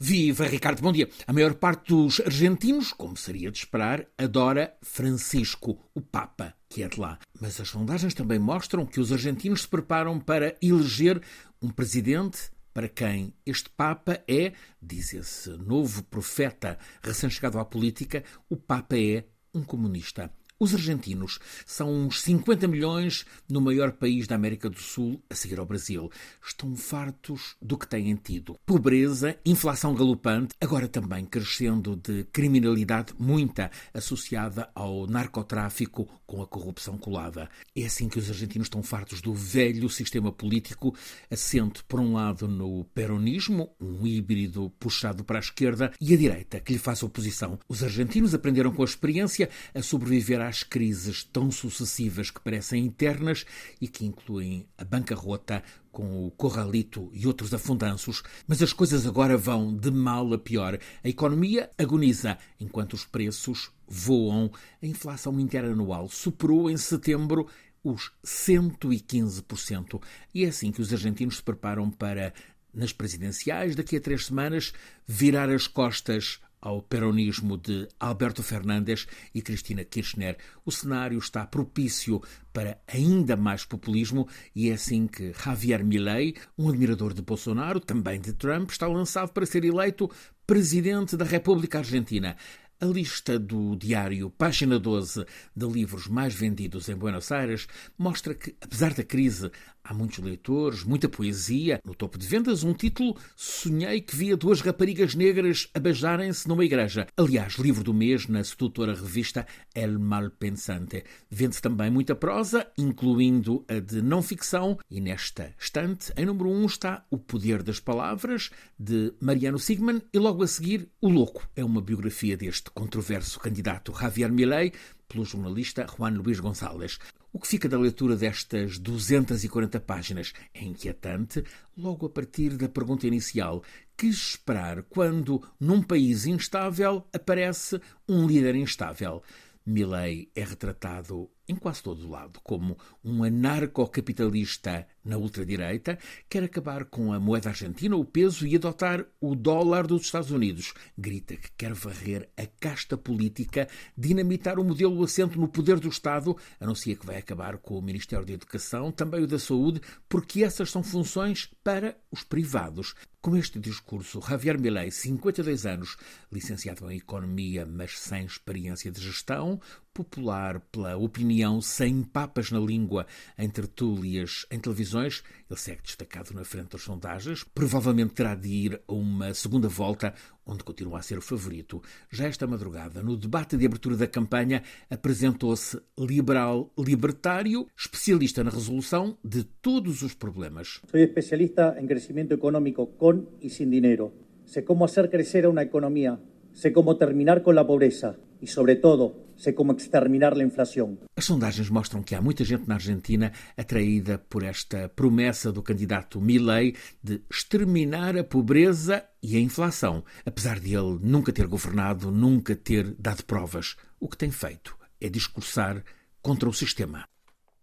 Viva Ricardo, bom dia. A maior parte dos argentinos, como seria de esperar, adora Francisco, o Papa, que é de lá. Mas as sondagens também mostram que os argentinos se preparam para eleger um presidente para quem este Papa é, diz esse novo profeta recém-chegado à política, o Papa é um comunista. Os argentinos são uns 50 milhões no maior país da América do Sul, a seguir ao Brasil. Estão fartos do que têm tido. Pobreza, inflação galopante, agora também crescendo de criminalidade muita associada ao narcotráfico com a corrupção colada. É assim que os argentinos estão fartos do velho sistema político, assente por um lado no peronismo, um híbrido puxado para a esquerda, e a direita, que lhe faz oposição. Os argentinos aprenderam com a experiência a sobreviver às crises tão sucessivas que parecem internas e que incluem a bancarrota com o Corralito e outros afundanços, mas as coisas agora vão de mal a pior. A economia agoniza enquanto os preços voam. A inflação interanual superou em setembro os 115%. E é assim que os argentinos se preparam para, nas presidenciais, daqui a três semanas, virar as costas ao peronismo de Alberto Fernandes e Cristina Kirchner. O cenário está propício para ainda mais populismo e é assim que Javier Milei, um admirador de Bolsonaro, também de Trump, está lançado para ser eleito presidente da República Argentina. A lista do diário Página 12 de livros mais vendidos em Buenos Aires mostra que, apesar da crise, há muitos leitores, muita poesia. No topo de vendas, um título Sonhei que via duas raparigas negras a beijarem-se numa igreja. Aliás, livro do mês na sedutora revista El Malpensante. Vende-se também muita prosa, incluindo a de não ficção, e nesta estante, em número 1, um, está O Poder das Palavras, de Mariano Sigman, e logo a seguir, O Louco. É uma biografia deste controverso candidato Javier Milei pelo jornalista Juan Luís Gonçalves. O que fica da leitura destas 240 páginas é inquietante, logo a partir da pergunta inicial: que esperar quando, num país instável, aparece um líder instável? Milley é retratado em quase todo o lado como um anarcocapitalista na ultradireita, quer acabar com a moeda argentina, o peso e adotar o dólar dos Estados Unidos. Grita que quer varrer a casta política, dinamitar o modelo assento no poder do Estado, anuncia que vai acabar com o Ministério da Educação, também o da Saúde, porque essas são funções para os privados. Com este discurso, Javier Milei, 52 anos, licenciado em Economia, mas sem experiência de gestão, popular pela opinião sem papas na língua em tertúlias em televisões, ele segue destacado na frente das sondagens. Provavelmente terá de ir a uma segunda volta, onde continua a ser o favorito. Já esta madrugada, no debate de abertura da campanha, apresentou-se liberal libertário, especialista na resolução de todos os problemas. Sou especialista em crescimento econômico com e sem dinheiro. Sei como fazer crescer uma economia. Sei como terminar com a pobreza e, sobretudo, sei como exterminar a inflação. As sondagens mostram que há muita gente na Argentina atraída por esta promessa do candidato Milei de exterminar a pobreza e a inflação, apesar de ele nunca ter governado, nunca ter dado provas. O que tem feito é discursar contra o sistema.